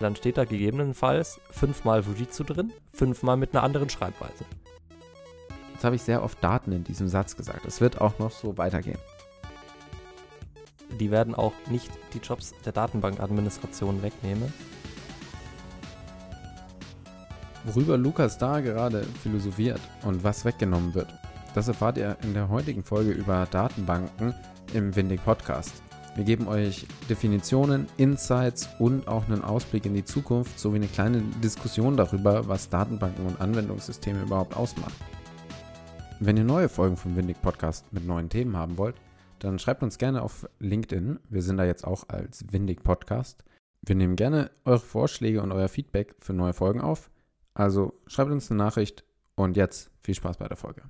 Dann steht da gegebenenfalls fünfmal Fujitsu drin, fünfmal mit einer anderen Schreibweise. Jetzt habe ich sehr oft Daten in diesem Satz gesagt. Es wird auch noch so weitergehen. Die werden auch nicht die Jobs der Datenbankadministration wegnehmen. Worüber Lukas da gerade philosophiert und was weggenommen wird, das erfahrt ihr in der heutigen Folge über Datenbanken im Windig Podcast. Wir geben euch Definitionen, Insights und auch einen Ausblick in die Zukunft sowie eine kleine Diskussion darüber, was Datenbanken und Anwendungssysteme überhaupt ausmachen. Wenn ihr neue Folgen vom Windig Podcast mit neuen Themen haben wollt, dann schreibt uns gerne auf LinkedIn. Wir sind da jetzt auch als Windig Podcast. Wir nehmen gerne eure Vorschläge und euer Feedback für neue Folgen auf. Also schreibt uns eine Nachricht und jetzt viel Spaß bei der Folge.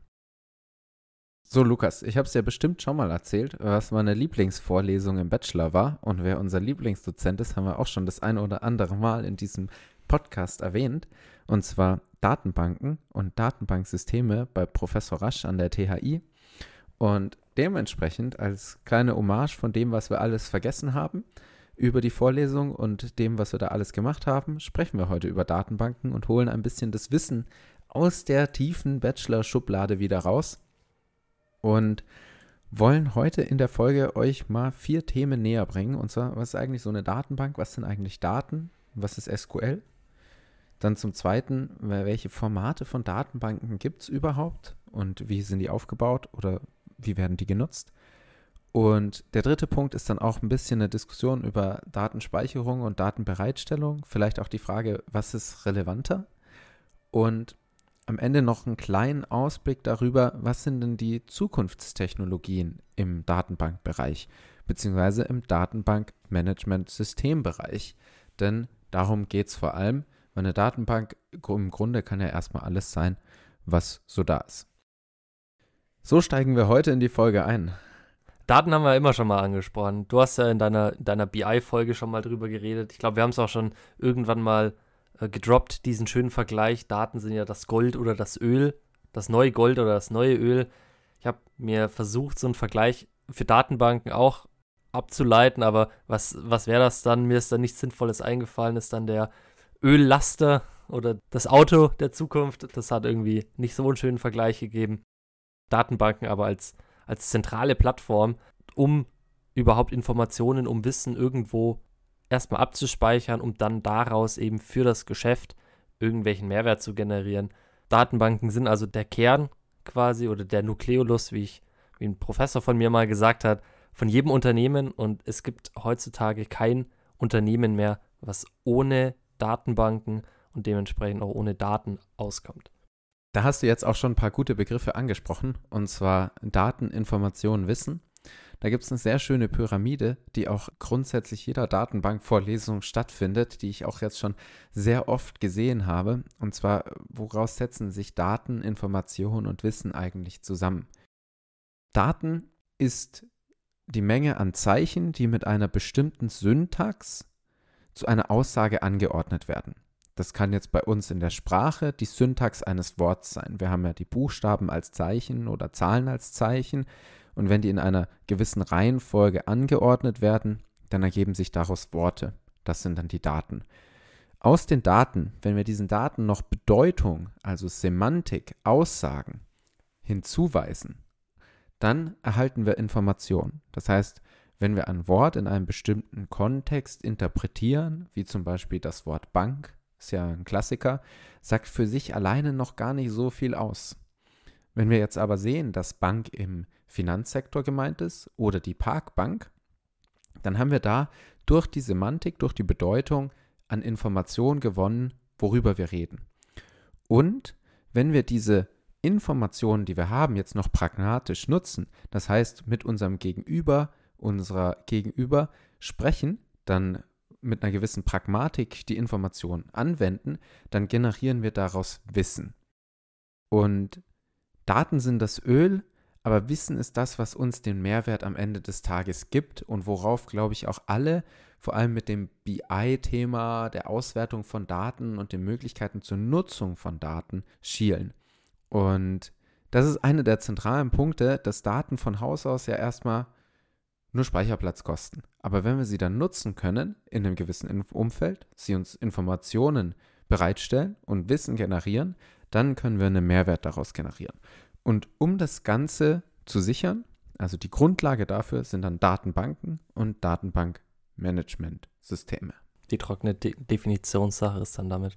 So, Lukas, ich habe es ja bestimmt schon mal erzählt, was meine Lieblingsvorlesung im Bachelor war. Und wer unser Lieblingsdozent ist, haben wir auch schon das eine oder andere Mal in diesem Podcast erwähnt. Und zwar Datenbanken und Datenbanksysteme bei Professor Rasch an der THI. Und dementsprechend als kleine Hommage von dem, was wir alles vergessen haben, über die Vorlesung und dem, was wir da alles gemacht haben, sprechen wir heute über Datenbanken und holen ein bisschen das Wissen aus der tiefen Bachelor-Schublade wieder raus und wollen heute in der Folge euch mal vier Themen näher bringen. Und zwar, was ist eigentlich so eine Datenbank? Was sind eigentlich Daten? Was ist SQL? Dann zum Zweiten, welche Formate von Datenbanken gibt es überhaupt und wie sind die aufgebaut oder wie werden die genutzt? Und der dritte Punkt ist dann auch ein bisschen eine Diskussion über Datenspeicherung und Datenbereitstellung. Vielleicht auch die Frage, was ist relevanter? Und am Ende noch einen kleinen Ausblick darüber, was sind denn die Zukunftstechnologien im Datenbankbereich beziehungsweise im Datenbankmanagement-Systembereich. Denn darum geht es vor allem, weil eine Datenbank im Grunde kann ja erstmal alles sein, was so da ist. So steigen wir heute in die Folge ein. Daten haben wir immer schon mal angesprochen. Du hast ja in deiner, deiner BI-Folge schon mal drüber geredet. Ich glaube, wir haben es auch schon irgendwann mal äh, gedroppt, diesen schönen Vergleich. Daten sind ja das Gold oder das Öl, das neue Gold oder das neue Öl. Ich habe mir versucht, so einen Vergleich für Datenbanken auch abzuleiten, aber was, was wäre das dann? Mir ist da nichts Sinnvolles eingefallen, ist dann der Öllaster oder das Auto der Zukunft. Das hat irgendwie nicht so einen schönen Vergleich gegeben. Datenbanken aber als, als zentrale Plattform, um überhaupt Informationen, um Wissen irgendwo erstmal abzuspeichern, um dann daraus eben für das Geschäft irgendwelchen Mehrwert zu generieren. Datenbanken sind also der Kern quasi oder der Nukleolus, wie ich, wie ein Professor von mir mal gesagt hat, von jedem Unternehmen und es gibt heutzutage kein Unternehmen mehr, was ohne Datenbanken und dementsprechend auch ohne Daten auskommt. Da hast du jetzt auch schon ein paar gute Begriffe angesprochen, und zwar Daten, Information, Wissen. Da gibt es eine sehr schöne Pyramide, die auch grundsätzlich jeder Datenbankvorlesung stattfindet, die ich auch jetzt schon sehr oft gesehen habe. Und zwar, woraus setzen sich Daten, Information und Wissen eigentlich zusammen? Daten ist die Menge an Zeichen, die mit einer bestimmten Syntax zu einer Aussage angeordnet werden. Das kann jetzt bei uns in der Sprache die Syntax eines Wortes sein. Wir haben ja die Buchstaben als Zeichen oder Zahlen als Zeichen. Und wenn die in einer gewissen Reihenfolge angeordnet werden, dann ergeben sich daraus Worte. Das sind dann die Daten. Aus den Daten, wenn wir diesen Daten noch Bedeutung, also Semantik, Aussagen hinzuweisen, dann erhalten wir Informationen. Das heißt, wenn wir ein Wort in einem bestimmten Kontext interpretieren, wie zum Beispiel das Wort Bank, ist ja ein Klassiker, sagt für sich alleine noch gar nicht so viel aus. Wenn wir jetzt aber sehen, dass Bank im Finanzsektor gemeint ist oder die Parkbank, dann haben wir da durch die Semantik, durch die Bedeutung an Informationen gewonnen, worüber wir reden. Und wenn wir diese Informationen, die wir haben, jetzt noch pragmatisch nutzen, das heißt mit unserem Gegenüber, unserer Gegenüber sprechen, dann mit einer gewissen Pragmatik die Information anwenden, dann generieren wir daraus Wissen. Und Daten sind das Öl, aber Wissen ist das, was uns den Mehrwert am Ende des Tages gibt und worauf, glaube ich, auch alle, vor allem mit dem BI-Thema, der Auswertung von Daten und den Möglichkeiten zur Nutzung von Daten schielen. Und das ist einer der zentralen Punkte, dass Daten von Haus aus ja erstmal nur Speicherplatz kosten. Aber wenn wir sie dann nutzen können in einem gewissen Umfeld, sie uns Informationen bereitstellen und Wissen generieren, dann können wir einen Mehrwert daraus generieren. Und um das Ganze zu sichern, also die Grundlage dafür sind dann Datenbanken und Datenbankmanagementsysteme. Die trockene De Definitionssache ist dann damit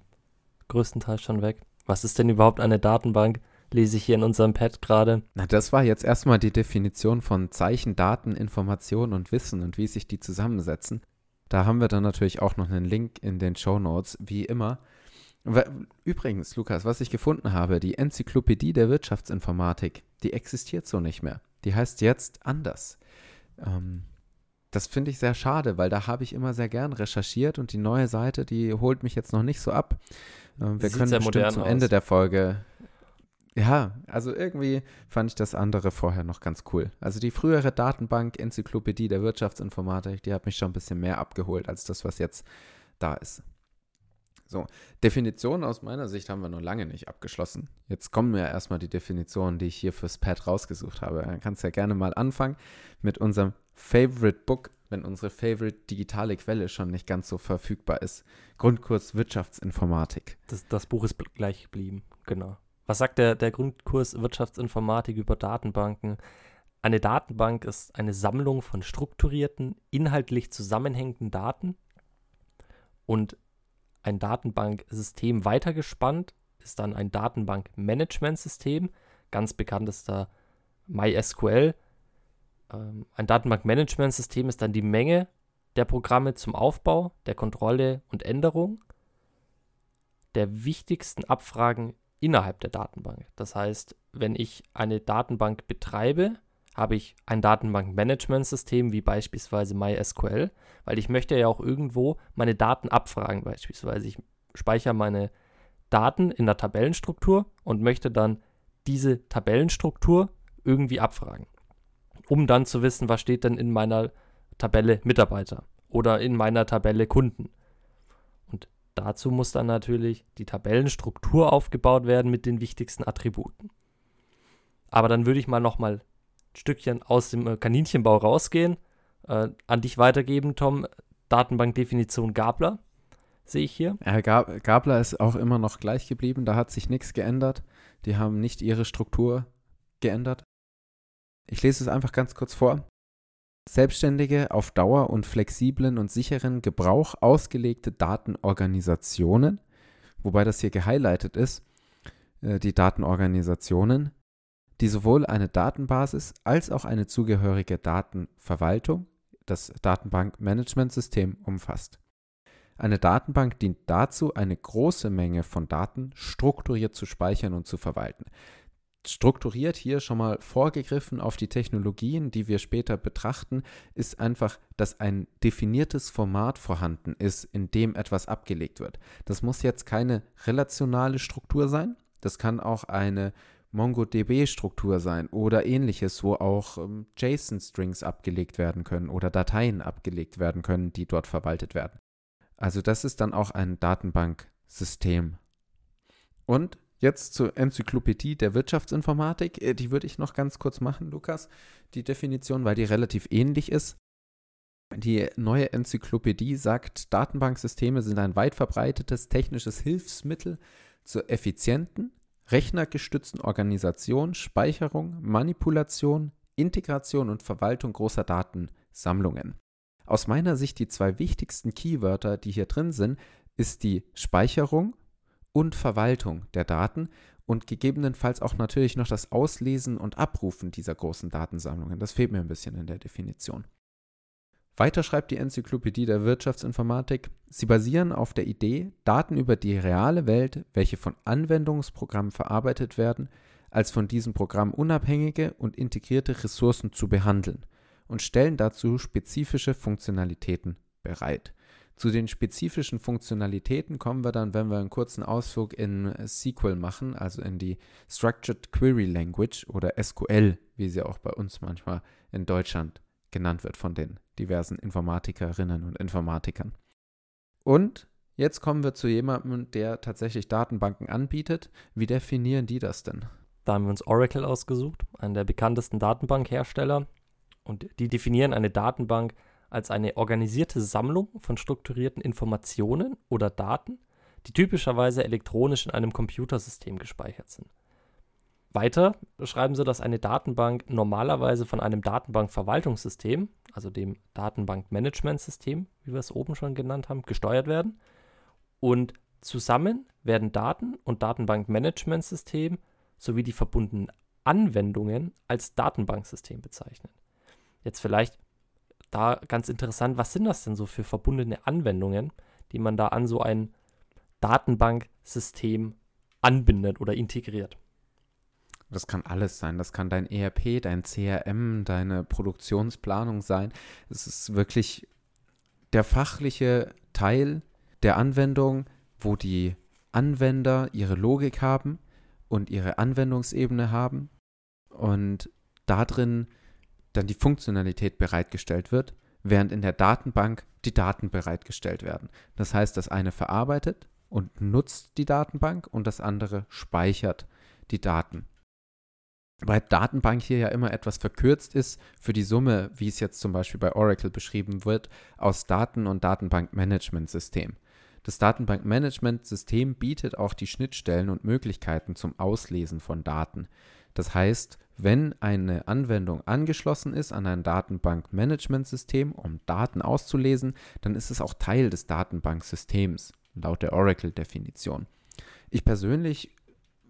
größtenteils schon weg. Was ist denn überhaupt eine Datenbank? Lese ich hier in unserem Pad gerade. Na, das war jetzt erstmal die Definition von Zeichen, Daten, Information und Wissen und wie sich die zusammensetzen. Da haben wir dann natürlich auch noch einen Link in den Show Notes, wie immer. Übrigens, Lukas, was ich gefunden habe, die Enzyklopädie der Wirtschaftsinformatik, die existiert so nicht mehr. Die heißt jetzt anders. Ähm, das finde ich sehr schade, weil da habe ich immer sehr gern recherchiert und die neue Seite, die holt mich jetzt noch nicht so ab. Ähm, wir können bestimmt zum aus. Ende der Folge. Ja, also irgendwie fand ich das andere vorher noch ganz cool. Also die frühere Datenbank, Enzyklopädie der Wirtschaftsinformatik, die hat mich schon ein bisschen mehr abgeholt als das, was jetzt da ist. So, Definitionen aus meiner Sicht haben wir noch lange nicht abgeschlossen. Jetzt kommen ja erstmal die Definitionen, die ich hier fürs Pad rausgesucht habe. Dann kannst du ja gerne mal anfangen mit unserem Favorite Book, wenn unsere Favorite digitale Quelle schon nicht ganz so verfügbar ist. Grundkurs Wirtschaftsinformatik. Das, das Buch ist gleich geblieben, genau. Was sagt der, der Grundkurs Wirtschaftsinformatik über Datenbanken? Eine Datenbank ist eine Sammlung von strukturierten, inhaltlich zusammenhängenden Daten und ein Datenbanksystem weitergespannt ist dann ein Datenbankmanagementsystem. Ganz bekannt ist da MySQL. Ähm, ein Datenbankmanagementsystem ist dann die Menge der Programme zum Aufbau, der Kontrolle und Änderung der wichtigsten Abfragen innerhalb der Datenbank. Das heißt, wenn ich eine Datenbank betreibe, habe ich ein Datenbankmanagementsystem wie beispielsweise MySQL, weil ich möchte ja auch irgendwo meine Daten abfragen beispielsweise. Ich speichere meine Daten in der Tabellenstruktur und möchte dann diese Tabellenstruktur irgendwie abfragen, um dann zu wissen, was steht denn in meiner Tabelle Mitarbeiter oder in meiner Tabelle Kunden. Und dazu muss dann natürlich die Tabellenstruktur aufgebaut werden mit den wichtigsten Attributen. Aber dann würde ich mal nochmal Stückchen aus dem äh, Kaninchenbau rausgehen, äh, an dich weitergeben, Tom. Datenbankdefinition Gabler sehe ich hier. Ja, Gabler ist auch immer noch gleich geblieben, da hat sich nichts geändert. Die haben nicht ihre Struktur geändert. Ich lese es einfach ganz kurz vor. Selbstständige, auf Dauer und flexiblen und sicheren Gebrauch ausgelegte Datenorganisationen, wobei das hier gehighlightet ist, äh, die Datenorganisationen, die sowohl eine Datenbasis als auch eine zugehörige Datenverwaltung, das Datenbankmanagementsystem, umfasst. Eine Datenbank dient dazu, eine große Menge von Daten strukturiert zu speichern und zu verwalten. Strukturiert hier schon mal vorgegriffen auf die Technologien, die wir später betrachten, ist einfach, dass ein definiertes Format vorhanden ist, in dem etwas abgelegt wird. Das muss jetzt keine relationale Struktur sein, das kann auch eine MongoDB-Struktur sein oder ähnliches, wo auch ähm, JSON-Strings abgelegt werden können oder Dateien abgelegt werden können, die dort verwaltet werden. Also das ist dann auch ein Datenbanksystem. Und jetzt zur Enzyklopädie der Wirtschaftsinformatik. Äh, die würde ich noch ganz kurz machen, Lukas, die Definition, weil die relativ ähnlich ist. Die neue Enzyklopädie sagt, Datenbanksysteme sind ein weit verbreitetes technisches Hilfsmittel zur effizienten, rechnergestützten Organisation, Speicherung, Manipulation, Integration und Verwaltung großer Datensammlungen. Aus meiner Sicht die zwei wichtigsten Keywörter, die hier drin sind, ist die Speicherung und Verwaltung der Daten und gegebenenfalls auch natürlich noch das Auslesen und Abrufen dieser großen Datensammlungen. Das fehlt mir ein bisschen in der Definition. Weiter schreibt die Enzyklopädie der Wirtschaftsinformatik, sie basieren auf der Idee, Daten über die reale Welt, welche von Anwendungsprogrammen verarbeitet werden, als von diesem Programm unabhängige und integrierte Ressourcen zu behandeln und stellen dazu spezifische Funktionalitäten bereit. Zu den spezifischen Funktionalitäten kommen wir dann, wenn wir einen kurzen Ausflug in SQL machen, also in die Structured Query Language oder SQL, wie sie auch bei uns manchmal in Deutschland genannt wird von den diversen Informatikerinnen und Informatikern. Und jetzt kommen wir zu jemandem, der tatsächlich Datenbanken anbietet. Wie definieren die das denn? Da haben wir uns Oracle ausgesucht, einen der bekanntesten Datenbankhersteller. Und die definieren eine Datenbank als eine organisierte Sammlung von strukturierten Informationen oder Daten, die typischerweise elektronisch in einem Computersystem gespeichert sind. Weiter schreiben sie, dass eine Datenbank normalerweise von einem Datenbankverwaltungssystem, also dem Datenbankmanagementsystem, wie wir es oben schon genannt haben, gesteuert werden. Und zusammen werden Daten und Datenbankmanagementsystem sowie die verbundenen Anwendungen als Datenbanksystem bezeichnet. Jetzt vielleicht da ganz interessant, was sind das denn so für verbundene Anwendungen, die man da an so ein Datenbanksystem anbindet oder integriert? Das kann alles sein. Das kann dein ERP, dein CRM, deine Produktionsplanung sein. Es ist wirklich der fachliche Teil der Anwendung, wo die Anwender ihre Logik haben und ihre Anwendungsebene haben und darin dann die Funktionalität bereitgestellt wird, während in der Datenbank die Daten bereitgestellt werden. Das heißt, das eine verarbeitet und nutzt die Datenbank und das andere speichert die Daten weil Datenbank hier ja immer etwas verkürzt ist für die Summe, wie es jetzt zum Beispiel bei Oracle beschrieben wird, aus Daten- und Datenbankmanagementsystem. Das Datenbankmanagementsystem bietet auch die Schnittstellen und Möglichkeiten zum Auslesen von Daten. Das heißt, wenn eine Anwendung angeschlossen ist an ein Datenbankmanagementsystem, um Daten auszulesen, dann ist es auch Teil des Datenbanksystems, laut der Oracle-Definition. Ich persönlich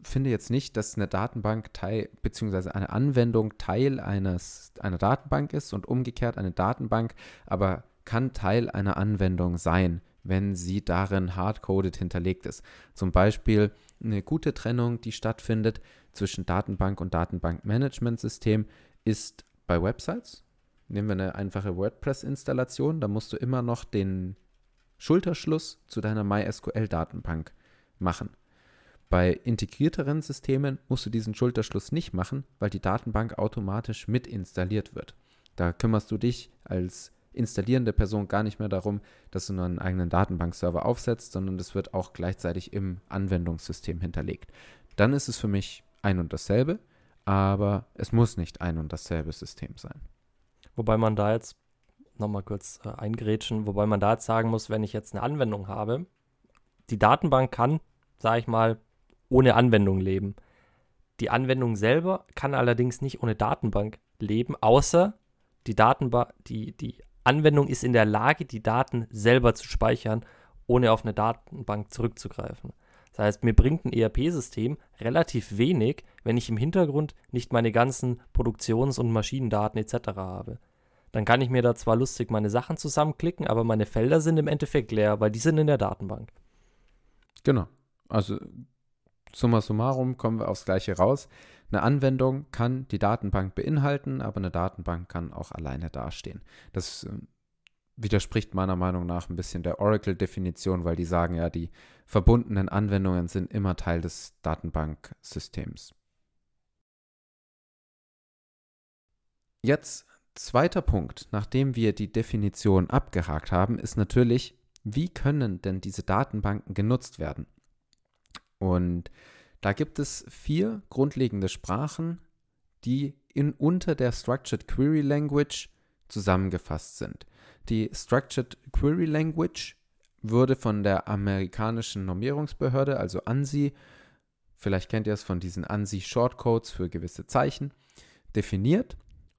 finde jetzt nicht, dass eine Datenbank Teil beziehungsweise eine Anwendung Teil eines einer Datenbank ist und umgekehrt eine Datenbank, aber kann Teil einer Anwendung sein, wenn sie darin hardcoded hinterlegt ist. Zum Beispiel eine gute Trennung, die stattfindet zwischen Datenbank und Datenbankmanagementsystem, ist bei Websites. Nehmen wir eine einfache WordPress-Installation, da musst du immer noch den Schulterschluss zu deiner MySQL-Datenbank machen. Bei integrierteren Systemen musst du diesen Schulterschluss nicht machen, weil die Datenbank automatisch mit installiert wird. Da kümmerst du dich als installierende Person gar nicht mehr darum, dass du einen eigenen Datenbankserver aufsetzt, sondern das wird auch gleichzeitig im Anwendungssystem hinterlegt. Dann ist es für mich ein und dasselbe, aber es muss nicht ein und dasselbe System sein. Wobei man da jetzt nochmal kurz äh, eingrätschen, wobei man da jetzt sagen muss, wenn ich jetzt eine Anwendung habe, die Datenbank kann, sage ich mal, ohne Anwendung leben. Die Anwendung selber kann allerdings nicht ohne Datenbank leben, außer die Datenbank, die, die Anwendung ist in der Lage, die Daten selber zu speichern, ohne auf eine Datenbank zurückzugreifen. Das heißt, mir bringt ein ERP-System relativ wenig, wenn ich im Hintergrund nicht meine ganzen Produktions- und Maschinendaten etc. habe. Dann kann ich mir da zwar lustig meine Sachen zusammenklicken, aber meine Felder sind im Endeffekt leer, weil die sind in der Datenbank. Genau. Also Summa summarum kommen wir aufs Gleiche raus. Eine Anwendung kann die Datenbank beinhalten, aber eine Datenbank kann auch alleine dastehen. Das äh, widerspricht meiner Meinung nach ein bisschen der Oracle-Definition, weil die sagen ja, die verbundenen Anwendungen sind immer Teil des Datenbanksystems. Jetzt zweiter Punkt, nachdem wir die Definition abgehakt haben, ist natürlich, wie können denn diese Datenbanken genutzt werden? Und da gibt es vier grundlegende Sprachen, die in, unter der Structured Query Language zusammengefasst sind. Die Structured Query Language wurde von der amerikanischen Normierungsbehörde, also ANSI, vielleicht kennt ihr es von diesen ANSI Shortcodes für gewisse Zeichen, definiert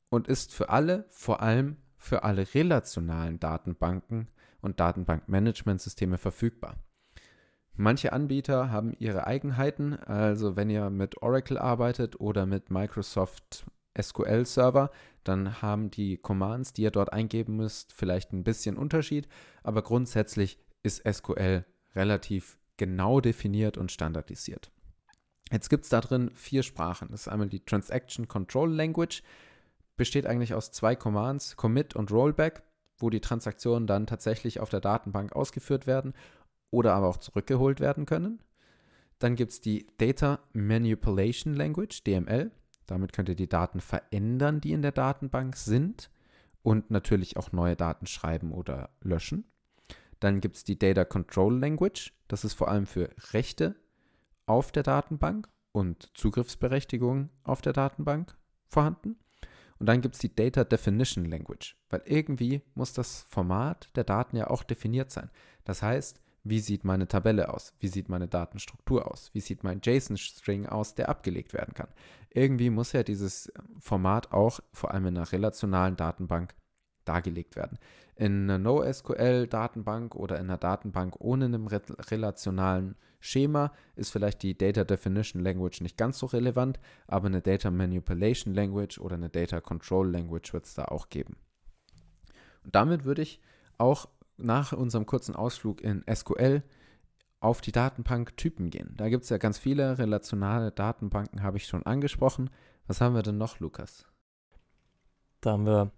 und ist für alle, vor allem für alle relationalen Datenbanken und Datenbankmanagementsysteme verfügbar. Manche Anbieter haben ihre Eigenheiten, also wenn ihr mit Oracle arbeitet oder mit Microsoft SQL Server, dann haben die Commands, die ihr dort eingeben müsst, vielleicht ein bisschen Unterschied, aber grundsätzlich ist SQL relativ genau definiert und standardisiert. Jetzt gibt es da drin vier Sprachen. Das ist einmal die Transaction Control Language, besteht eigentlich aus zwei Commands, Commit und Rollback, wo die Transaktionen dann tatsächlich auf der Datenbank ausgeführt werden oder aber auch zurückgeholt werden können. Dann gibt es die Data Manipulation Language, DML. Damit könnt ihr die Daten verändern, die in der Datenbank sind und natürlich auch neue Daten schreiben oder löschen. Dann gibt es die Data Control Language. Das ist vor allem für Rechte auf der Datenbank und Zugriffsberechtigung auf der Datenbank vorhanden. Und dann gibt es die Data Definition Language, weil irgendwie muss das Format der Daten ja auch definiert sein. Das heißt, wie sieht meine Tabelle aus? Wie sieht meine Datenstruktur aus? Wie sieht mein JSON-String aus, der abgelegt werden kann? Irgendwie muss ja dieses Format auch vor allem in einer relationalen Datenbank dargelegt werden. In einer NoSQL-Datenbank oder in einer Datenbank ohne einem re relationalen Schema ist vielleicht die Data Definition Language nicht ganz so relevant, aber eine Data Manipulation Language oder eine Data Control Language wird es da auch geben. Und damit würde ich auch nach unserem kurzen Ausflug in SQL auf die Datenbank-Typen gehen. Da gibt es ja ganz viele relationale Datenbanken, habe ich schon angesprochen. Was haben wir denn noch, Lukas? Da haben wir,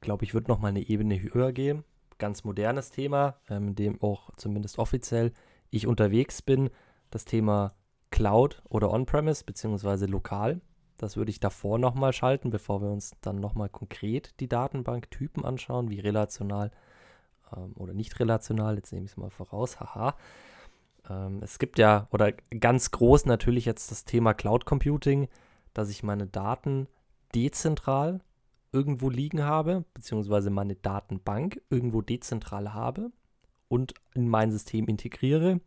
glaube ich, wird noch mal eine Ebene höher gehen. Ganz modernes Thema, ähm, in dem auch zumindest offiziell ich unterwegs bin. Das Thema Cloud oder On-Premise beziehungsweise lokal. Das würde ich davor nochmal schalten, bevor wir uns dann nochmal konkret die Datenbanktypen anschauen, wie relational ähm, oder nicht relational, jetzt nehme ich es mal voraus, haha. Ähm, es gibt ja, oder ganz groß natürlich jetzt das Thema Cloud Computing, dass ich meine Daten dezentral irgendwo liegen habe, beziehungsweise meine Datenbank irgendwo dezentral habe und in mein System integriere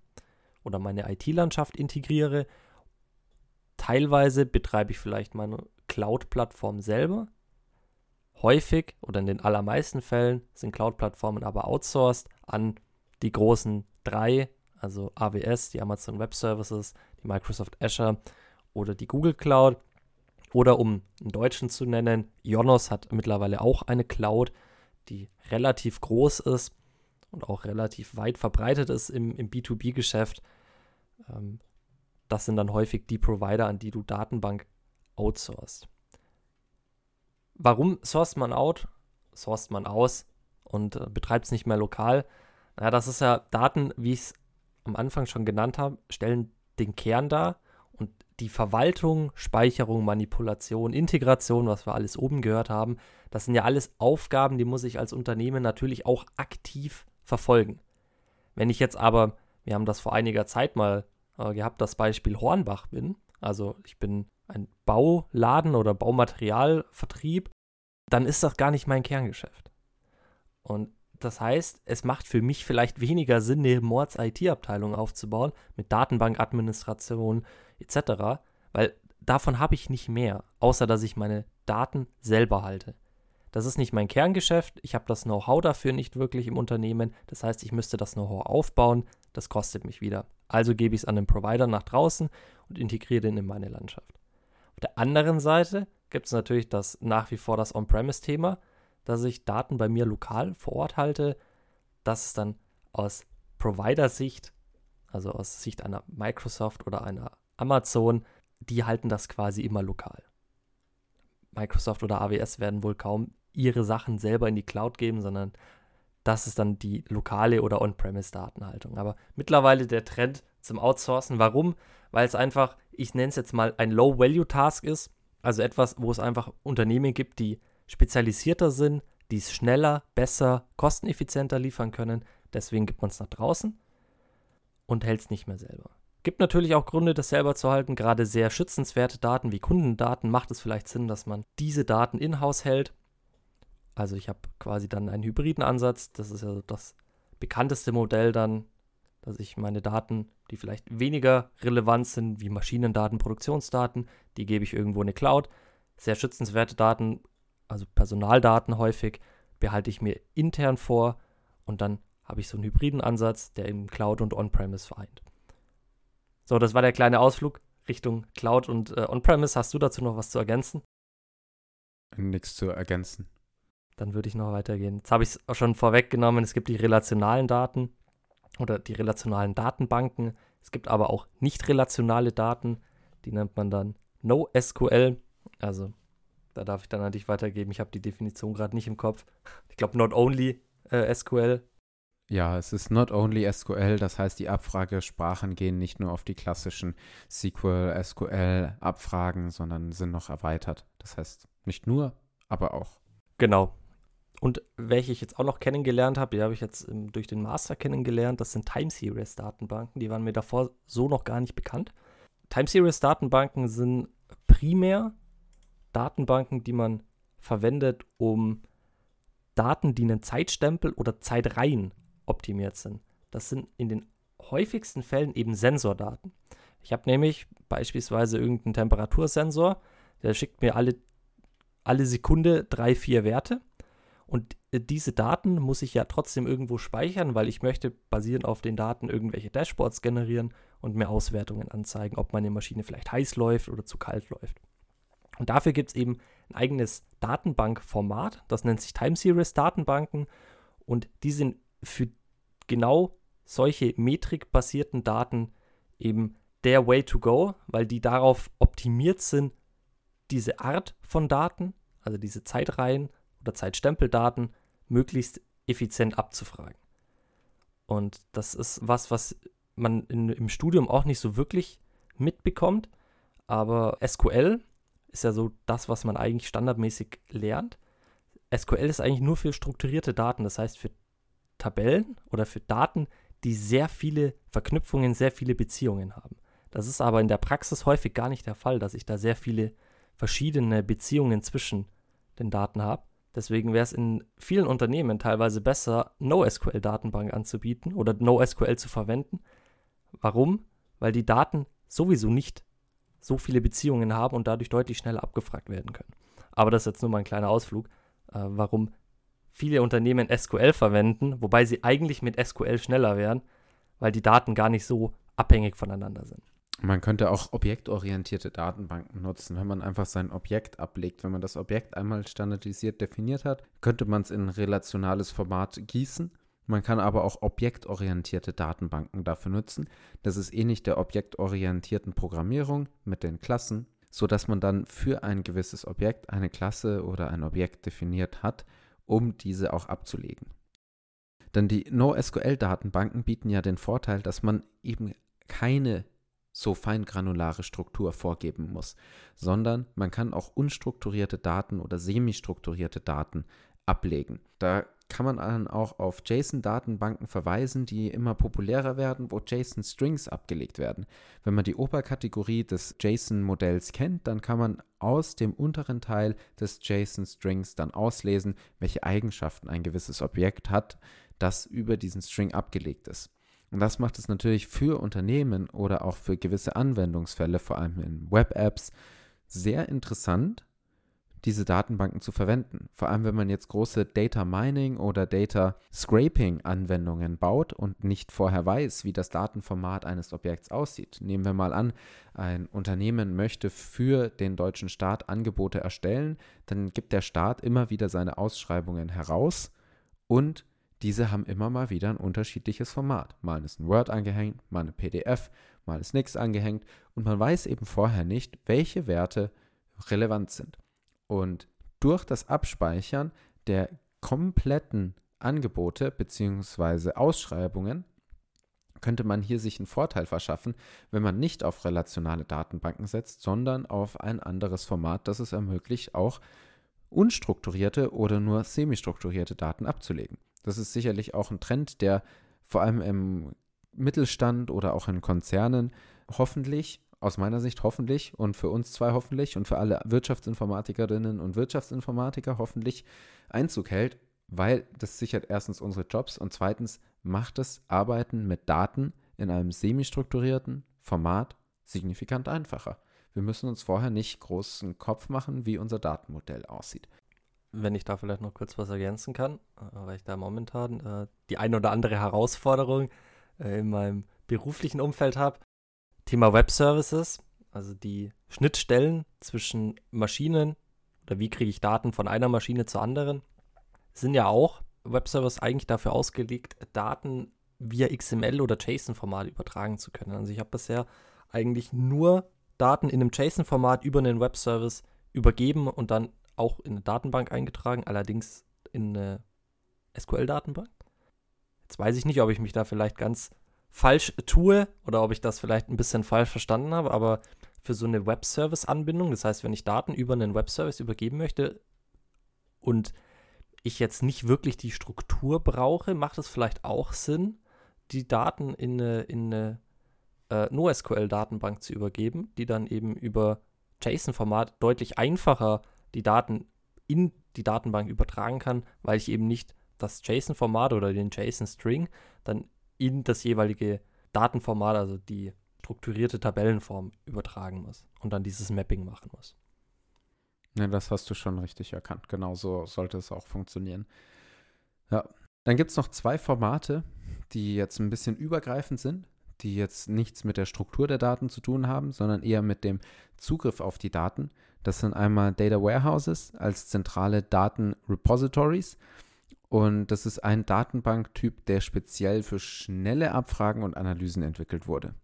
oder meine IT-Landschaft integriere. Teilweise betreibe ich vielleicht meine Cloud-Plattform selber, Häufig oder in den allermeisten Fällen sind Cloud-Plattformen aber outsourced an die großen drei, also AWS, die Amazon Web Services, die Microsoft Azure oder die Google Cloud. Oder um einen Deutschen zu nennen, Jonos hat mittlerweile auch eine Cloud, die relativ groß ist und auch relativ weit verbreitet ist im, im B2B-Geschäft. Ähm, das sind dann häufig die Provider, an die du Datenbank outsourcest. Warum sourced man out? Sourced man aus und äh, betreibt es nicht mehr lokal? Naja, das ist ja Daten, wie ich es am Anfang schon genannt habe, stellen den Kern dar und die Verwaltung, Speicherung, Manipulation, Integration, was wir alles oben gehört haben, das sind ja alles Aufgaben, die muss ich als Unternehmen natürlich auch aktiv verfolgen. Wenn ich jetzt aber, wir haben das vor einiger Zeit mal äh, gehabt, das Beispiel Hornbach bin, also ich bin ein Bauladen oder Baumaterialvertrieb, dann ist das gar nicht mein Kerngeschäft. Und das heißt, es macht für mich vielleicht weniger Sinn, eine Mords-IT-Abteilung aufzubauen mit Datenbankadministration etc., weil davon habe ich nicht mehr, außer dass ich meine Daten selber halte. Das ist nicht mein Kerngeschäft, ich habe das Know-how dafür nicht wirklich im Unternehmen, das heißt, ich müsste das Know-how aufbauen, das kostet mich wieder. Also gebe ich es an den Provider nach draußen und integriere den in meine Landschaft. Auf der anderen Seite gibt es natürlich das nach wie vor das On-Premise-Thema, dass ich Daten bei mir lokal vor Ort halte. Das ist dann aus Provider-Sicht, also aus Sicht einer Microsoft oder einer Amazon, die halten das quasi immer lokal. Microsoft oder AWS werden wohl kaum ihre Sachen selber in die Cloud geben, sondern das ist dann die lokale oder On-Premise-Datenhaltung. Aber mittlerweile der Trend zum Outsourcen. Warum? Weil es einfach, ich nenne es jetzt mal ein Low-Value-Task ist. Also etwas, wo es einfach Unternehmen gibt, die spezialisierter sind, die es schneller, besser, kosteneffizienter liefern können. Deswegen gibt man es nach draußen und hält es nicht mehr selber. Gibt natürlich auch Gründe, das selber zu halten. Gerade sehr schützenswerte Daten wie Kundendaten macht es vielleicht Sinn, dass man diese Daten in-house hält. Also ich habe quasi dann einen hybriden Ansatz. Das ist ja das bekannteste Modell dann, dass ich meine Daten, die vielleicht weniger relevant sind, wie Maschinendaten, Produktionsdaten, die gebe ich irgendwo in eine Cloud. Sehr schützenswerte Daten, also Personaldaten häufig, behalte ich mir intern vor und dann habe ich so einen hybriden Ansatz, der eben Cloud und On-Premise vereint. So, das war der kleine Ausflug Richtung Cloud und äh, On-Premise. Hast du dazu noch was zu ergänzen? Nichts zu ergänzen. Dann würde ich noch weitergehen. Jetzt habe ich es schon vorweggenommen. Es gibt die relationalen Daten oder die relationalen Datenbanken. Es gibt aber auch nicht relationale Daten, die nennt man dann NoSQL. Also da darf ich dann an dich weitergeben. Ich habe die Definition gerade nicht im Kopf. Ich glaube, not only äh, SQL. Ja, es ist not only SQL, das heißt, die Abfragesprachen gehen nicht nur auf die klassischen SQL, SQL-Abfragen, sondern sind noch erweitert. Das heißt, nicht nur, aber auch. Genau, und welche ich jetzt auch noch kennengelernt habe, die habe ich jetzt durch den Master kennengelernt, das sind Time Series Datenbanken. Die waren mir davor so noch gar nicht bekannt. Time Series Datenbanken sind primär Datenbanken, die man verwendet, um Daten, die einen Zeitstempel oder Zeitreihen optimiert sind. Das sind in den häufigsten Fällen eben Sensordaten. Ich habe nämlich beispielsweise irgendeinen Temperatursensor, der schickt mir alle, alle Sekunde drei, vier Werte. Und äh, diese Daten muss ich ja trotzdem irgendwo speichern, weil ich möchte basierend auf den Daten irgendwelche Dashboards generieren und mir Auswertungen anzeigen, ob meine Maschine vielleicht heiß läuft oder zu kalt läuft. Und dafür gibt es eben ein eigenes Datenbankformat, das nennt sich Time Series Datenbanken und die sind für genau solche metrikbasierten Daten eben der Way to go, weil die darauf optimiert sind, diese Art von Daten, also diese Zeitreihen oder Zeitstempeldaten, möglichst effizient abzufragen. Und das ist was, was man in, im Studium auch nicht so wirklich mitbekommt. Aber SQL ist ja so das, was man eigentlich standardmäßig lernt. SQL ist eigentlich nur für strukturierte Daten, das heißt für Tabellen oder für Daten, die sehr viele Verknüpfungen, sehr viele Beziehungen haben. Das ist aber in der Praxis häufig gar nicht der Fall, dass ich da sehr viele verschiedene Beziehungen zwischen den Daten habe. Deswegen wäre es in vielen Unternehmen teilweise besser, NoSQL-Datenbank anzubieten oder NoSQL zu verwenden. Warum? Weil die Daten sowieso nicht so viele Beziehungen haben und dadurch deutlich schneller abgefragt werden können. Aber das ist jetzt nur mal ein kleiner Ausflug, äh, warum viele Unternehmen SQL verwenden, wobei sie eigentlich mit SQL schneller wären, weil die Daten gar nicht so abhängig voneinander sind. Man könnte auch objektorientierte Datenbanken nutzen, wenn man einfach sein Objekt ablegt. Wenn man das Objekt einmal standardisiert definiert hat, könnte man es in ein relationales Format gießen. Man kann aber auch objektorientierte Datenbanken dafür nutzen. Das ist ähnlich der objektorientierten Programmierung mit den Klassen, sodass man dann für ein gewisses Objekt eine Klasse oder ein Objekt definiert hat um diese auch abzulegen. Denn die NoSQL-Datenbanken bieten ja den Vorteil, dass man eben keine so feingranulare Struktur vorgeben muss, sondern man kann auch unstrukturierte Daten oder semi-strukturierte Daten ablegen. Da kann man dann auch auf JSON-Datenbanken verweisen, die immer populärer werden, wo JSON-Strings abgelegt werden. Wenn man die Oberkategorie des JSON-Modells kennt, dann kann man aus dem unteren Teil des JSON-Strings dann auslesen, welche Eigenschaften ein gewisses Objekt hat, das über diesen String abgelegt ist. Und das macht es natürlich für Unternehmen oder auch für gewisse Anwendungsfälle, vor allem in Web-Apps, sehr interessant, diese Datenbanken zu verwenden. Vor allem, wenn man jetzt große Data Mining oder Data Scraping Anwendungen baut und nicht vorher weiß, wie das Datenformat eines Objekts aussieht. Nehmen wir mal an, ein Unternehmen möchte für den deutschen Staat Angebote erstellen, dann gibt der Staat immer wieder seine Ausschreibungen heraus und diese haben immer mal wieder ein unterschiedliches Format. Mal ist ein Word angehängt, mal eine PDF, mal ist nichts angehängt und man weiß eben vorher nicht, welche Werte relevant sind. Und durch das Abspeichern der kompletten Angebote bzw. Ausschreibungen könnte man hier sich einen Vorteil verschaffen, wenn man nicht auf relationale Datenbanken setzt, sondern auf ein anderes Format, das es ermöglicht, auch unstrukturierte oder nur semi-strukturierte Daten abzulegen. Das ist sicherlich auch ein Trend, der vor allem im Mittelstand oder auch in Konzernen hoffentlich aus meiner Sicht hoffentlich und für uns zwei hoffentlich und für alle Wirtschaftsinformatikerinnen und Wirtschaftsinformatiker hoffentlich Einzug hält, weil das sichert erstens unsere Jobs und zweitens macht das Arbeiten mit Daten in einem semi-strukturierten Format signifikant einfacher. Wir müssen uns vorher nicht großen Kopf machen, wie unser Datenmodell aussieht. Wenn ich da vielleicht noch kurz was ergänzen kann, äh, weil ich da momentan äh, die ein oder andere Herausforderung äh, in meinem beruflichen Umfeld habe, Thema Web Services, also die Schnittstellen zwischen Maschinen oder wie kriege ich Daten von einer Maschine zur anderen, sind ja auch Web Services eigentlich dafür ausgelegt, Daten via XML oder JSON-Format übertragen zu können. Also ich habe bisher eigentlich nur Daten in einem JSON-Format über einen Web-Service übergeben und dann auch in eine Datenbank eingetragen, allerdings in eine SQL-Datenbank. Jetzt weiß ich nicht, ob ich mich da vielleicht ganz falsch tue oder ob ich das vielleicht ein bisschen falsch verstanden habe, aber für so eine Web-Service-Anbindung, das heißt, wenn ich Daten über einen Web-Service übergeben möchte und ich jetzt nicht wirklich die Struktur brauche, macht es vielleicht auch Sinn, die Daten in eine, in eine äh, NoSQL-Datenbank zu übergeben, die dann eben über JSON-Format deutlich einfacher die Daten in die Datenbank übertragen kann, weil ich eben nicht das JSON-Format oder den JSON-String dann in das jeweilige Datenformat, also die strukturierte Tabellenform übertragen muss und dann dieses Mapping machen muss. Ja, das hast du schon richtig erkannt. Genau so sollte es auch funktionieren. Ja. Dann gibt es noch zwei Formate, die jetzt ein bisschen übergreifend sind, die jetzt nichts mit der Struktur der Daten zu tun haben, sondern eher mit dem Zugriff auf die Daten. Das sind einmal Data Warehouses als zentrale Datenrepositories. Und das ist ein Datenbanktyp, der speziell für schnelle Abfragen und Analysen entwickelt wurde.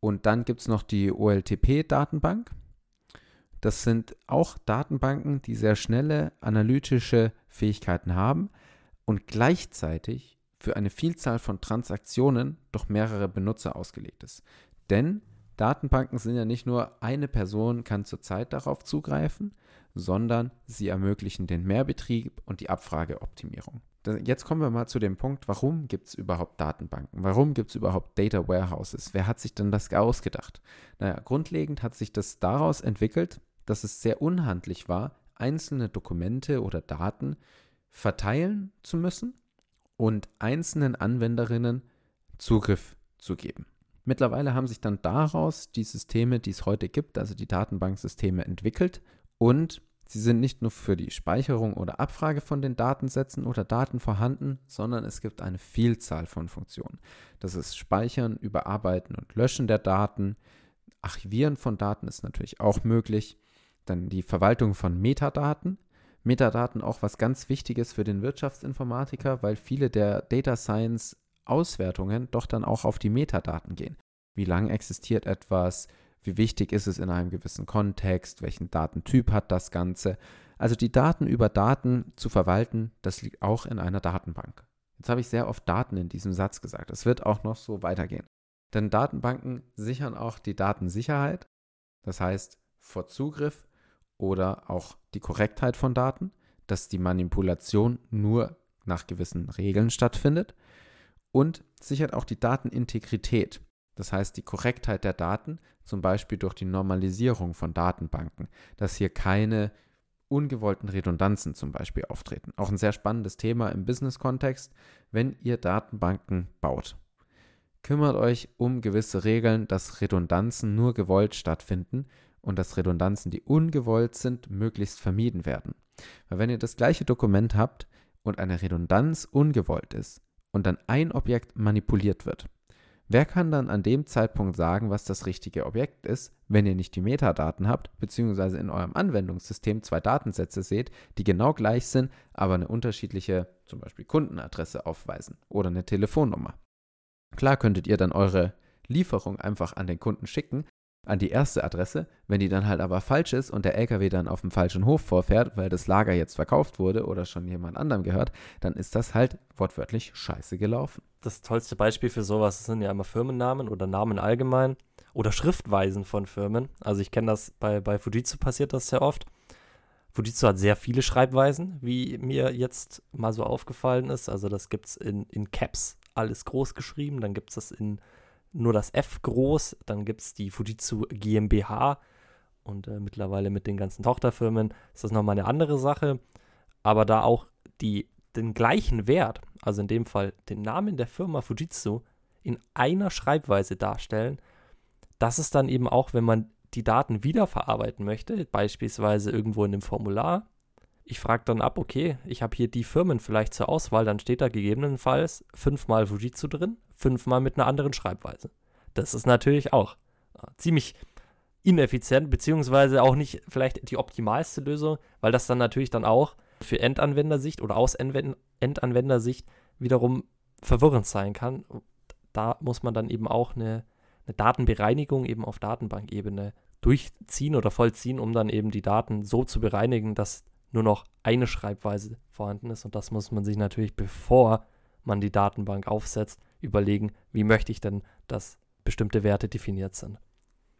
Und dann gibt es noch die OLTP-Datenbank. Das sind auch Datenbanken, die sehr schnelle analytische Fähigkeiten haben und gleichzeitig für eine Vielzahl von Transaktionen durch mehrere Benutzer ausgelegt ist. Denn Datenbanken sind ja nicht nur eine Person kann zurzeit darauf zugreifen, sondern sie ermöglichen den Mehrbetrieb und die Abfrageoptimierung. Jetzt kommen wir mal zu dem Punkt, warum gibt es überhaupt Datenbanken? Warum gibt es überhaupt Data Warehouses? Wer hat sich denn das ausgedacht? Naja, grundlegend hat sich das daraus entwickelt, dass es sehr unhandlich war, einzelne Dokumente oder Daten verteilen zu müssen und einzelnen Anwenderinnen Zugriff zu geben. Mittlerweile haben sich dann daraus die Systeme, die es heute gibt, also die Datenbanksysteme entwickelt und sie sind nicht nur für die Speicherung oder Abfrage von den Datensätzen oder Daten vorhanden, sondern es gibt eine Vielzahl von Funktionen. Das ist Speichern, Überarbeiten und Löschen der Daten. Archivieren von Daten ist natürlich auch möglich. Dann die Verwaltung von Metadaten. Metadaten auch was ganz Wichtiges für den Wirtschaftsinformatiker, weil viele der Data Science Auswertungen doch dann auch auf die Metadaten gehen. Wie lange existiert etwas? Wie wichtig ist es in einem gewissen Kontext? Welchen Datentyp hat das Ganze? Also die Daten über Daten zu verwalten, das liegt auch in einer Datenbank. Jetzt habe ich sehr oft Daten in diesem Satz gesagt. Es wird auch noch so weitergehen. Denn Datenbanken sichern auch die Datensicherheit, das heißt vor Zugriff oder auch die Korrektheit von Daten, dass die Manipulation nur nach gewissen Regeln stattfindet und sichert auch die Datenintegrität, das heißt die Korrektheit der Daten, zum Beispiel durch die Normalisierung von Datenbanken, dass hier keine ungewollten Redundanzen zum Beispiel auftreten. Auch ein sehr spannendes Thema im Business-Kontext, wenn ihr Datenbanken baut. Kümmert euch um gewisse Regeln, dass Redundanzen nur gewollt stattfinden und dass Redundanzen, die ungewollt sind, möglichst vermieden werden. Weil wenn ihr das gleiche Dokument habt und eine Redundanz ungewollt ist und dann ein Objekt manipuliert wird, wer kann dann an dem Zeitpunkt sagen, was das richtige Objekt ist, wenn ihr nicht die Metadaten habt, beziehungsweise in eurem Anwendungssystem zwei Datensätze seht, die genau gleich sind, aber eine unterschiedliche, zum Beispiel Kundenadresse aufweisen oder eine Telefonnummer. Klar könntet ihr dann eure Lieferung einfach an den Kunden schicken, an die erste Adresse. Wenn die dann halt aber falsch ist und der LKW dann auf dem falschen Hof vorfährt, weil das Lager jetzt verkauft wurde oder schon jemand anderem gehört, dann ist das halt wortwörtlich scheiße gelaufen. Das tollste Beispiel für sowas sind ja immer Firmennamen oder Namen allgemein oder Schriftweisen von Firmen. Also ich kenne das bei, bei Fujitsu passiert das sehr oft. Fujitsu hat sehr viele Schreibweisen, wie mir jetzt mal so aufgefallen ist. Also das gibt es in, in Caps, alles groß geschrieben. Dann gibt es das in nur das F groß. Dann gibt es die Fujitsu GmbH und äh, mittlerweile mit den ganzen Tochterfirmen ist das nochmal eine andere Sache. Aber da auch die, den gleichen Wert, also in dem Fall den Namen der Firma Fujitsu, in einer Schreibweise darstellen, das ist dann eben auch, wenn man die Daten wiederverarbeiten möchte, beispielsweise irgendwo in einem Formular. Ich frage dann ab, okay, ich habe hier die Firmen vielleicht zur Auswahl, dann steht da gegebenenfalls fünfmal Fujitsu drin, fünfmal mit einer anderen Schreibweise. Das ist natürlich auch äh, ziemlich ineffizient, beziehungsweise auch nicht vielleicht die optimalste Lösung, weil das dann natürlich dann auch für Endanwendersicht oder aus Endanwendersicht wiederum verwirrend sein kann. Da muss man dann eben auch eine, eine Datenbereinigung eben auf Datenbankebene durchziehen oder vollziehen, um dann eben die Daten so zu bereinigen, dass nur noch eine Schreibweise vorhanden ist. Und das muss man sich natürlich, bevor man die Datenbank aufsetzt, überlegen, wie möchte ich denn, dass bestimmte Werte definiert sind.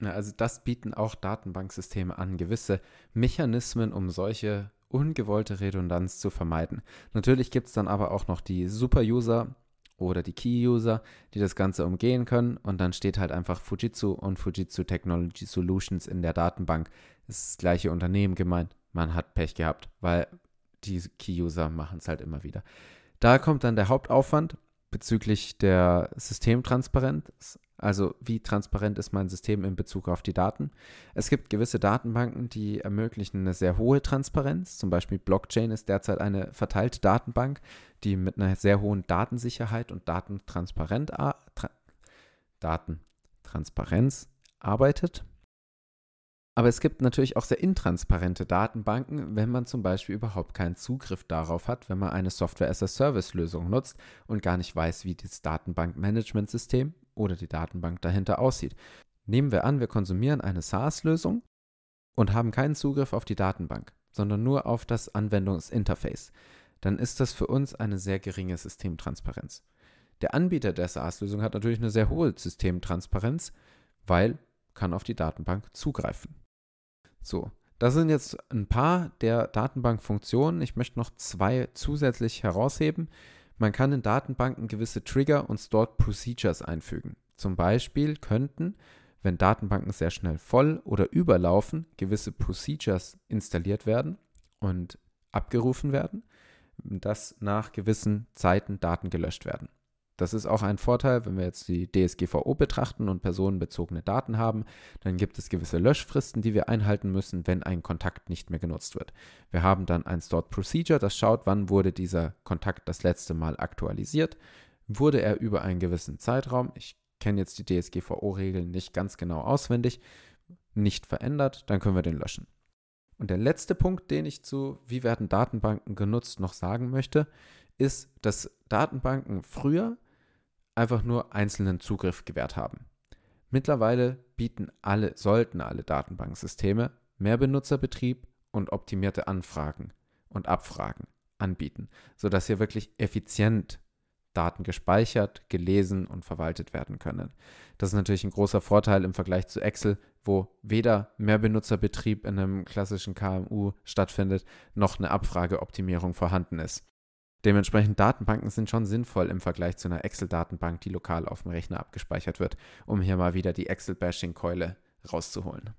Ja, also das bieten auch Datenbanksysteme an, gewisse Mechanismen, um solche ungewollte Redundanz zu vermeiden. Natürlich gibt es dann aber auch noch die Super-User oder die Key-User, die das Ganze umgehen können und dann steht halt einfach Fujitsu und Fujitsu Technology Solutions in der Datenbank. Das ist das gleiche Unternehmen gemeint, man hat Pech gehabt, weil die Key-User machen es halt immer wieder. Da kommt dann der Hauptaufwand bezüglich der Systemtransparenz. Also wie transparent ist mein System in Bezug auf die Daten? Es gibt gewisse Datenbanken, die ermöglichen eine sehr hohe Transparenz. Zum Beispiel Blockchain ist derzeit eine verteilte Datenbank, die mit einer sehr hohen Datensicherheit und Datentransparenz, tra Datentransparenz arbeitet. Aber es gibt natürlich auch sehr intransparente Datenbanken, wenn man zum Beispiel überhaupt keinen Zugriff darauf hat, wenn man eine Software-as-a-Service-Lösung nutzt und gar nicht weiß, wie das Datenbank-Management-System oder die Datenbank dahinter aussieht. Nehmen wir an, wir konsumieren eine SaaS-Lösung und haben keinen Zugriff auf die Datenbank, sondern nur auf das Anwendungsinterface. Dann ist das für uns eine sehr geringe Systemtransparenz. Der Anbieter der SaaS-Lösung hat natürlich eine sehr hohe Systemtransparenz, weil kann auf die Datenbank zugreifen. So, das sind jetzt ein paar der Datenbankfunktionen. Ich möchte noch zwei zusätzlich herausheben. Man kann in Datenbanken gewisse Trigger und Stored Procedures einfügen. Zum Beispiel könnten, wenn Datenbanken sehr schnell voll oder überlaufen, gewisse Procedures installiert werden und abgerufen werden, dass nach gewissen Zeiten Daten gelöscht werden. Das ist auch ein Vorteil, wenn wir jetzt die DSGVO betrachten und personenbezogene Daten haben, dann gibt es gewisse Löschfristen, die wir einhalten müssen, wenn ein Kontakt nicht mehr genutzt wird. Wir haben dann ein Stored Procedure, das schaut, wann wurde dieser Kontakt das letzte Mal aktualisiert. Wurde er über einen gewissen Zeitraum, ich kenne jetzt die DSGVO-Regeln nicht ganz genau auswendig, nicht verändert, dann können wir den löschen. Und der letzte Punkt, den ich zu wie werden Datenbanken genutzt noch sagen möchte, ist, dass Datenbanken früher einfach nur einzelnen Zugriff gewährt haben. Mittlerweile bieten alle, sollten alle Datenbanksysteme mehr Benutzerbetrieb und optimierte Anfragen und Abfragen anbieten, sodass hier wirklich effizient Daten gespeichert, gelesen und verwaltet werden können. Das ist natürlich ein großer Vorteil im Vergleich zu Excel, wo weder mehr Benutzerbetrieb in einem klassischen KMU stattfindet, noch eine Abfrageoptimierung vorhanden ist. Dementsprechend Datenbanken sind schon sinnvoll im Vergleich zu einer Excel-Datenbank, die lokal auf dem Rechner abgespeichert wird, um hier mal wieder die Excel-Bashing-Keule rauszuholen.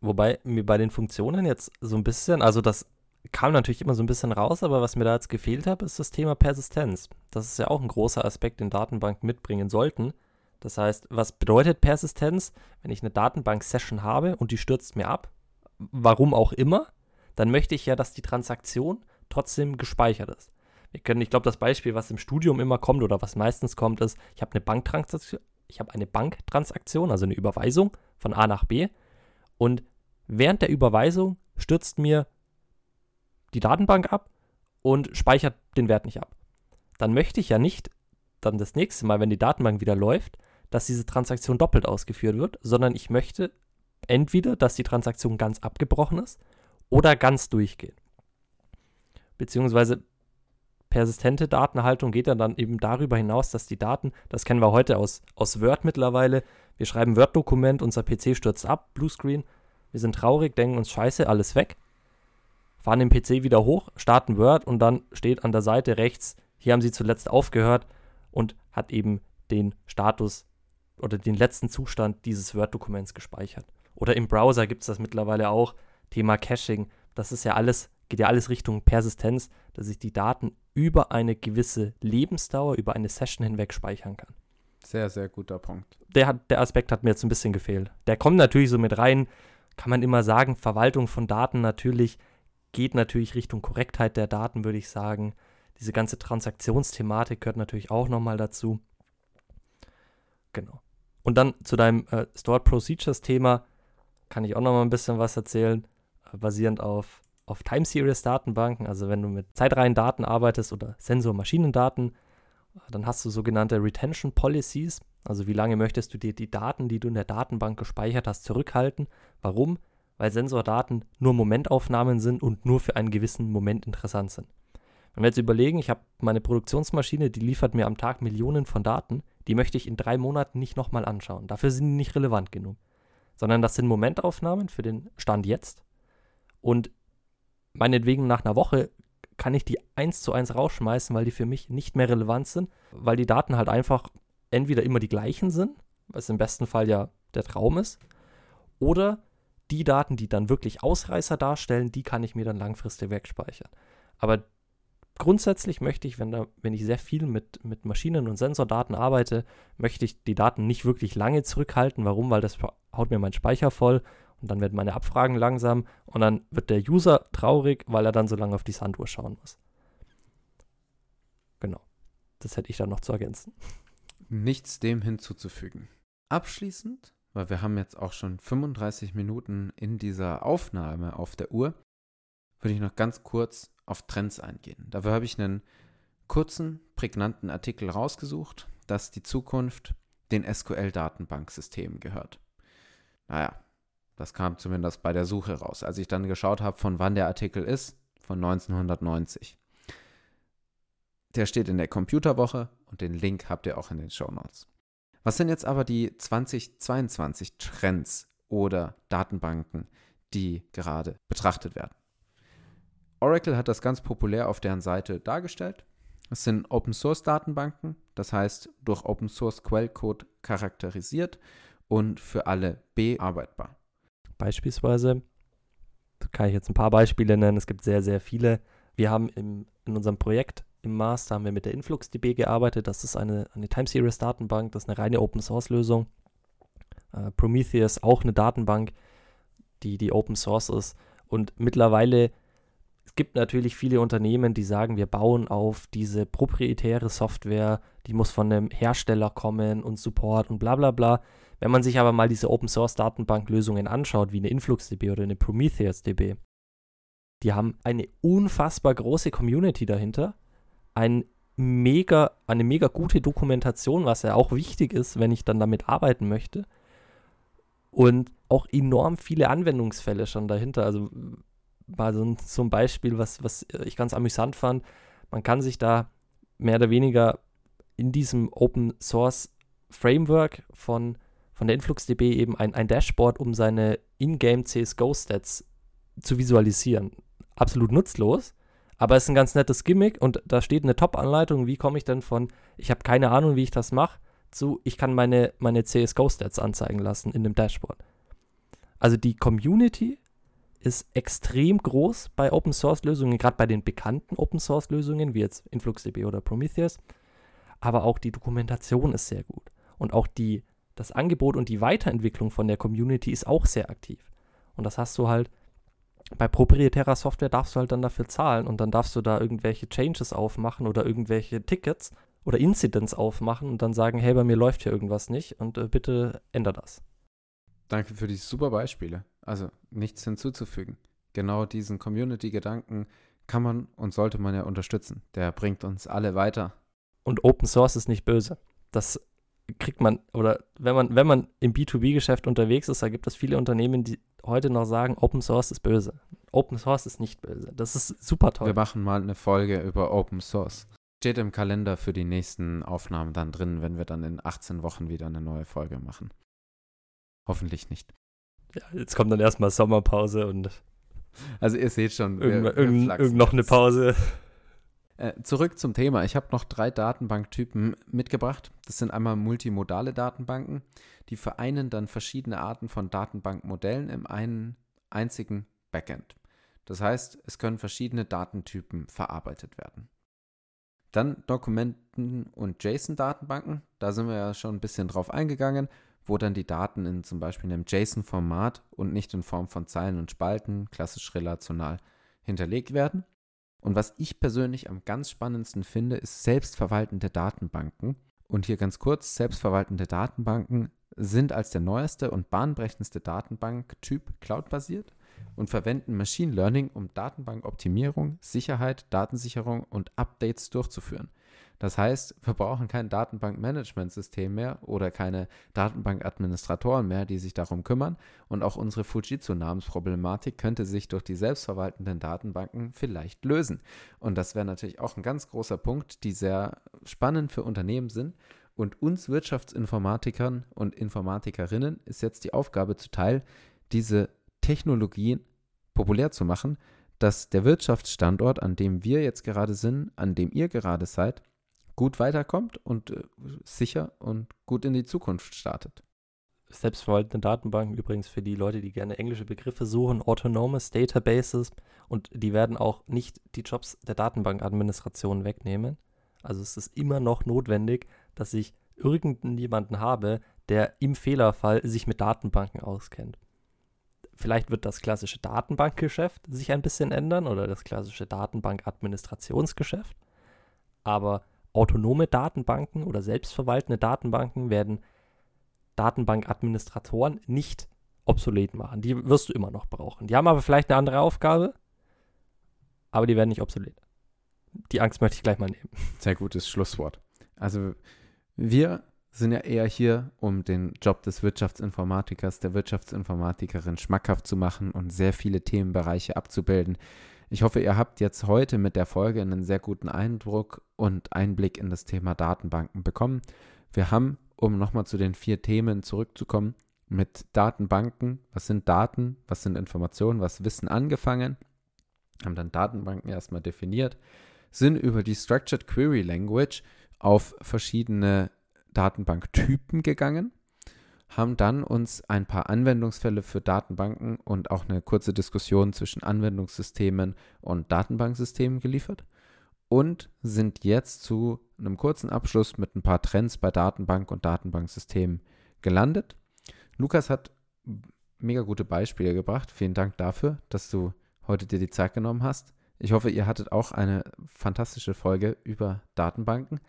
Wobei mir bei den Funktionen jetzt so ein bisschen, also das kam natürlich immer so ein bisschen raus, aber was mir da jetzt gefehlt hat, ist das Thema Persistenz. Das ist ja auch ein großer Aspekt, den Datenbanken mitbringen sollten. Das heißt, was bedeutet Persistenz? Wenn ich eine Datenbank-Session habe und die stürzt mir ab, warum auch immer, dann möchte ich ja, dass die Transaktion trotzdem gespeichert ist. Wir können, ich glaube, das Beispiel, was im Studium immer kommt oder was meistens kommt, ist, ich habe eine Banktransaktion, ich habe eine Banktransaktion, also eine Überweisung von A nach B und während der Überweisung stürzt mir die Datenbank ab und speichert den Wert nicht ab. Dann möchte ich ja nicht dann das nächste Mal, wenn die Datenbank wieder läuft, dass diese Transaktion doppelt ausgeführt wird, sondern ich möchte entweder, dass die Transaktion ganz abgebrochen ist oder ganz durchgeht. Beziehungsweise persistente Datenhaltung geht ja dann eben darüber hinaus, dass die Daten, das kennen wir heute aus, aus Word mittlerweile, wir schreiben Word-Dokument, unser PC stürzt ab, Bluescreen, wir sind traurig, denken uns scheiße, alles weg, fahren den PC wieder hoch, starten Word und dann steht an der Seite rechts, hier haben sie zuletzt aufgehört und hat eben den Status oder den letzten Zustand dieses Word-Dokuments gespeichert. Oder im Browser gibt es das mittlerweile auch, Thema Caching, das ist ja alles, geht ja alles Richtung Persistenz, dass ich die Daten über eine gewisse Lebensdauer, über eine Session hinweg speichern kann. Sehr, sehr guter Punkt. Der, hat, der Aspekt hat mir jetzt ein bisschen gefehlt. Der kommt natürlich so mit rein, kann man immer sagen, Verwaltung von Daten natürlich geht natürlich Richtung Korrektheit der Daten, würde ich sagen. Diese ganze Transaktionsthematik gehört natürlich auch nochmal dazu. Genau. Und dann zu deinem äh, Stored Procedures Thema kann ich auch nochmal ein bisschen was erzählen, äh, basierend auf auf Time Series Datenbanken, also wenn du mit Zeitreihendaten arbeitest oder Sensor-Maschinendaten, dann hast du sogenannte Retention Policies, also wie lange möchtest du dir die Daten, die du in der Datenbank gespeichert hast, zurückhalten. Warum? Weil Sensordaten nur Momentaufnahmen sind und nur für einen gewissen Moment interessant sind. Wenn wir jetzt überlegen, ich habe meine Produktionsmaschine, die liefert mir am Tag Millionen von Daten, die möchte ich in drei Monaten nicht nochmal anschauen. Dafür sind die nicht relevant genug. Sondern das sind Momentaufnahmen für den Stand jetzt. Und meinetwegen nach einer Woche kann ich die eins zu eins rausschmeißen, weil die für mich nicht mehr relevant sind, weil die Daten halt einfach entweder immer die gleichen sind, was im besten Fall ja der Traum ist, oder die Daten, die dann wirklich Ausreißer darstellen, die kann ich mir dann langfristig wegspeichern. Aber grundsätzlich möchte ich, wenn, da, wenn ich sehr viel mit, mit Maschinen- und Sensordaten arbeite, möchte ich die Daten nicht wirklich lange zurückhalten. Warum? Weil das haut mir meinen Speicher voll und dann werden meine Abfragen langsam und dann wird der User traurig, weil er dann so lange auf die Sanduhr schauen muss. Genau. Das hätte ich dann noch zu ergänzen. Nichts dem hinzuzufügen. Abschließend, weil wir haben jetzt auch schon 35 Minuten in dieser Aufnahme auf der Uhr, würde ich noch ganz kurz auf Trends eingehen. Dafür habe ich einen kurzen, prägnanten Artikel rausgesucht, dass die Zukunft den SQL-Datenbanksystemen gehört. Naja, das kam zumindest bei der Suche raus. Als ich dann geschaut habe, von wann der Artikel ist, von 1990. Der steht in der Computerwoche und den Link habt ihr auch in den Show Notes. Was sind jetzt aber die 2022 Trends oder Datenbanken, die gerade betrachtet werden? Oracle hat das ganz populär auf deren Seite dargestellt. Es sind Open Source Datenbanken, das heißt durch Open Source Quellcode charakterisiert und für alle bearbeitbar. Beispielsweise, da kann ich jetzt ein paar Beispiele nennen, es gibt sehr, sehr viele. Wir haben im, in unserem Projekt im Master haben wir mit der InfluxDB gearbeitet. Das ist eine, eine Time Series Datenbank, das ist eine reine Open Source Lösung. Äh, Prometheus auch eine Datenbank, die, die Open Source ist. Und mittlerweile es gibt natürlich viele Unternehmen, die sagen, wir bauen auf diese proprietäre Software, die muss von einem Hersteller kommen und Support und bla bla bla. Wenn man sich aber mal diese Open Source Datenbank-Lösungen anschaut, wie eine InfluxDB oder eine PrometheusDB, die haben eine unfassbar große Community dahinter, ein mega, eine mega gute Dokumentation, was ja auch wichtig ist, wenn ich dann damit arbeiten möchte. Und auch enorm viele Anwendungsfälle schon dahinter. Also war so ein, so Beispiel, was, was ich ganz amüsant fand. Man kann sich da mehr oder weniger in diesem Open Source Framework von, von der InfluxDB eben ein, ein Dashboard, um seine Ingame CSGO-Stats zu visualisieren. Absolut nutzlos, aber es ist ein ganz nettes Gimmick und da steht eine Top-Anleitung, wie komme ich denn von, ich habe keine Ahnung, wie ich das mache, zu, ich kann meine, meine CSGO-Stats anzeigen lassen in dem Dashboard. Also die Community ist extrem groß bei Open Source Lösungen, gerade bei den bekannten Open Source Lösungen, wie jetzt InfluxDB oder Prometheus. Aber auch die Dokumentation ist sehr gut. Und auch die, das Angebot und die Weiterentwicklung von der Community ist auch sehr aktiv. Und das hast du halt, bei proprietärer Software darfst du halt dann dafür zahlen und dann darfst du da irgendwelche Changes aufmachen oder irgendwelche Tickets oder Incidents aufmachen und dann sagen, hey, bei mir läuft hier irgendwas nicht und äh, bitte änder das. Danke für die super Beispiele. Also nichts hinzuzufügen. Genau diesen Community-Gedanken kann man und sollte man ja unterstützen. Der bringt uns alle weiter. Und Open Source ist nicht böse. Das kriegt man, oder wenn man, wenn man im B2B-Geschäft unterwegs ist, da gibt es viele Unternehmen, die heute noch sagen, Open Source ist böse. Open Source ist nicht böse. Das ist super toll. Wir machen mal eine Folge über Open Source. Steht im Kalender für die nächsten Aufnahmen dann drin, wenn wir dann in 18 Wochen wieder eine neue Folge machen. Hoffentlich nicht. Ja, jetzt kommt dann erstmal Sommerpause und. Also, ihr seht schon. Wir, wir irgend, irgend noch eine Pause. Äh, zurück zum Thema. Ich habe noch drei Datenbanktypen mitgebracht. Das sind einmal multimodale Datenbanken. Die vereinen dann verschiedene Arten von Datenbankmodellen in einem einzigen Backend. Das heißt, es können verschiedene Datentypen verarbeitet werden. Dann Dokumenten- und JSON-Datenbanken. Da sind wir ja schon ein bisschen drauf eingegangen wo dann die Daten in zum Beispiel einem JSON-Format und nicht in Form von Zeilen und Spalten, klassisch relational, hinterlegt werden. Und was ich persönlich am ganz spannendsten finde, ist selbstverwaltende Datenbanken. Und hier ganz kurz, selbstverwaltende Datenbanken sind als der neueste und bahnbrechendste Datenbanktyp cloudbasiert und verwenden Machine Learning, um Datenbankoptimierung, Sicherheit, Datensicherung und Updates durchzuführen. Das heißt, wir brauchen kein Datenbankmanagementsystem mehr oder keine Datenbankadministratoren mehr, die sich darum kümmern. Und auch unsere Fujitsu-Namensproblematik könnte sich durch die selbstverwaltenden Datenbanken vielleicht lösen. Und das wäre natürlich auch ein ganz großer Punkt, die sehr spannend für Unternehmen sind. Und uns Wirtschaftsinformatikern und Informatikerinnen ist jetzt die Aufgabe zuteil, diese Technologien populär zu machen, dass der Wirtschaftsstandort, an dem wir jetzt gerade sind, an dem ihr gerade seid, gut weiterkommt und äh, sicher und gut in die Zukunft startet. selbstverwaltende Datenbanken, übrigens für die Leute, die gerne englische Begriffe suchen, Autonomous Databases und die werden auch nicht die Jobs der Datenbankadministration wegnehmen. Also es ist immer noch notwendig, dass ich irgendjemanden habe, der im Fehlerfall sich mit Datenbanken auskennt. Vielleicht wird das klassische Datenbankgeschäft sich ein bisschen ändern oder das klassische Datenbankadministrationsgeschäft. Aber autonome Datenbanken oder selbstverwaltende Datenbanken werden Datenbankadministratoren nicht obsolet machen. Die wirst du immer noch brauchen. Die haben aber vielleicht eine andere Aufgabe, aber die werden nicht obsolet. Die Angst möchte ich gleich mal nehmen. Sehr gutes Schlusswort. Also wir sind ja eher hier, um den Job des Wirtschaftsinformatikers, der Wirtschaftsinformatikerin schmackhaft zu machen und sehr viele Themenbereiche abzubilden. Ich hoffe, ihr habt jetzt heute mit der Folge einen sehr guten Eindruck und Einblick in das Thema Datenbanken bekommen. Wir haben, um nochmal zu den vier Themen zurückzukommen, mit Datenbanken, was sind Daten, was sind Informationen, was Wissen angefangen, haben dann Datenbanken erstmal definiert, sind über die Structured Query Language auf verschiedene Datenbanktypen gegangen, haben dann uns ein paar Anwendungsfälle für Datenbanken und auch eine kurze Diskussion zwischen Anwendungssystemen und Datenbanksystemen geliefert und sind jetzt zu einem kurzen Abschluss mit ein paar Trends bei Datenbank und Datenbanksystemen gelandet. Lukas hat mega gute Beispiele gebracht. Vielen Dank dafür, dass du heute dir die Zeit genommen hast. Ich hoffe, ihr hattet auch eine fantastische Folge über Datenbanken.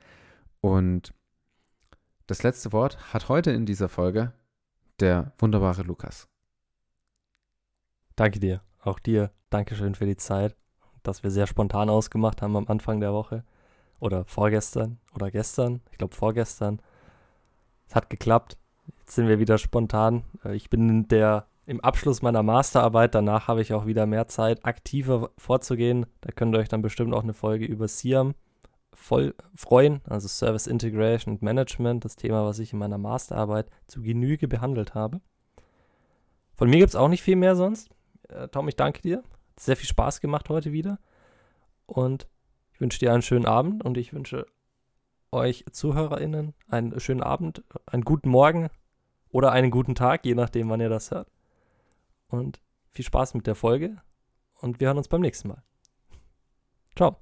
Und das letzte Wort hat heute in dieser Folge der wunderbare Lukas. Danke dir. Auch dir. Dankeschön für die Zeit, dass wir sehr spontan ausgemacht haben am Anfang der Woche. Oder vorgestern oder gestern. Ich glaube vorgestern. Es hat geklappt. Jetzt sind wir wieder spontan. Äh, ich bin der im Abschluss meiner Masterarbeit. Danach habe ich auch wieder mehr Zeit, aktiver vorzugehen. Da könnt ihr euch dann bestimmt auch eine Folge über Siam voll freuen, also Service Integration und Management, das Thema, was ich in meiner Masterarbeit zu Genüge behandelt habe. Von mir gibt es auch nicht viel mehr sonst. Äh, Tom, ich danke dir. Hat sehr viel Spaß gemacht heute wieder. Und ich wünsche dir einen schönen Abend und ich wünsche euch ZuhörerInnen einen schönen Abend, einen guten Morgen oder einen guten Tag, je nachdem, wann ihr das hört. Und viel Spaß mit der Folge und wir hören uns beim nächsten Mal. Ciao.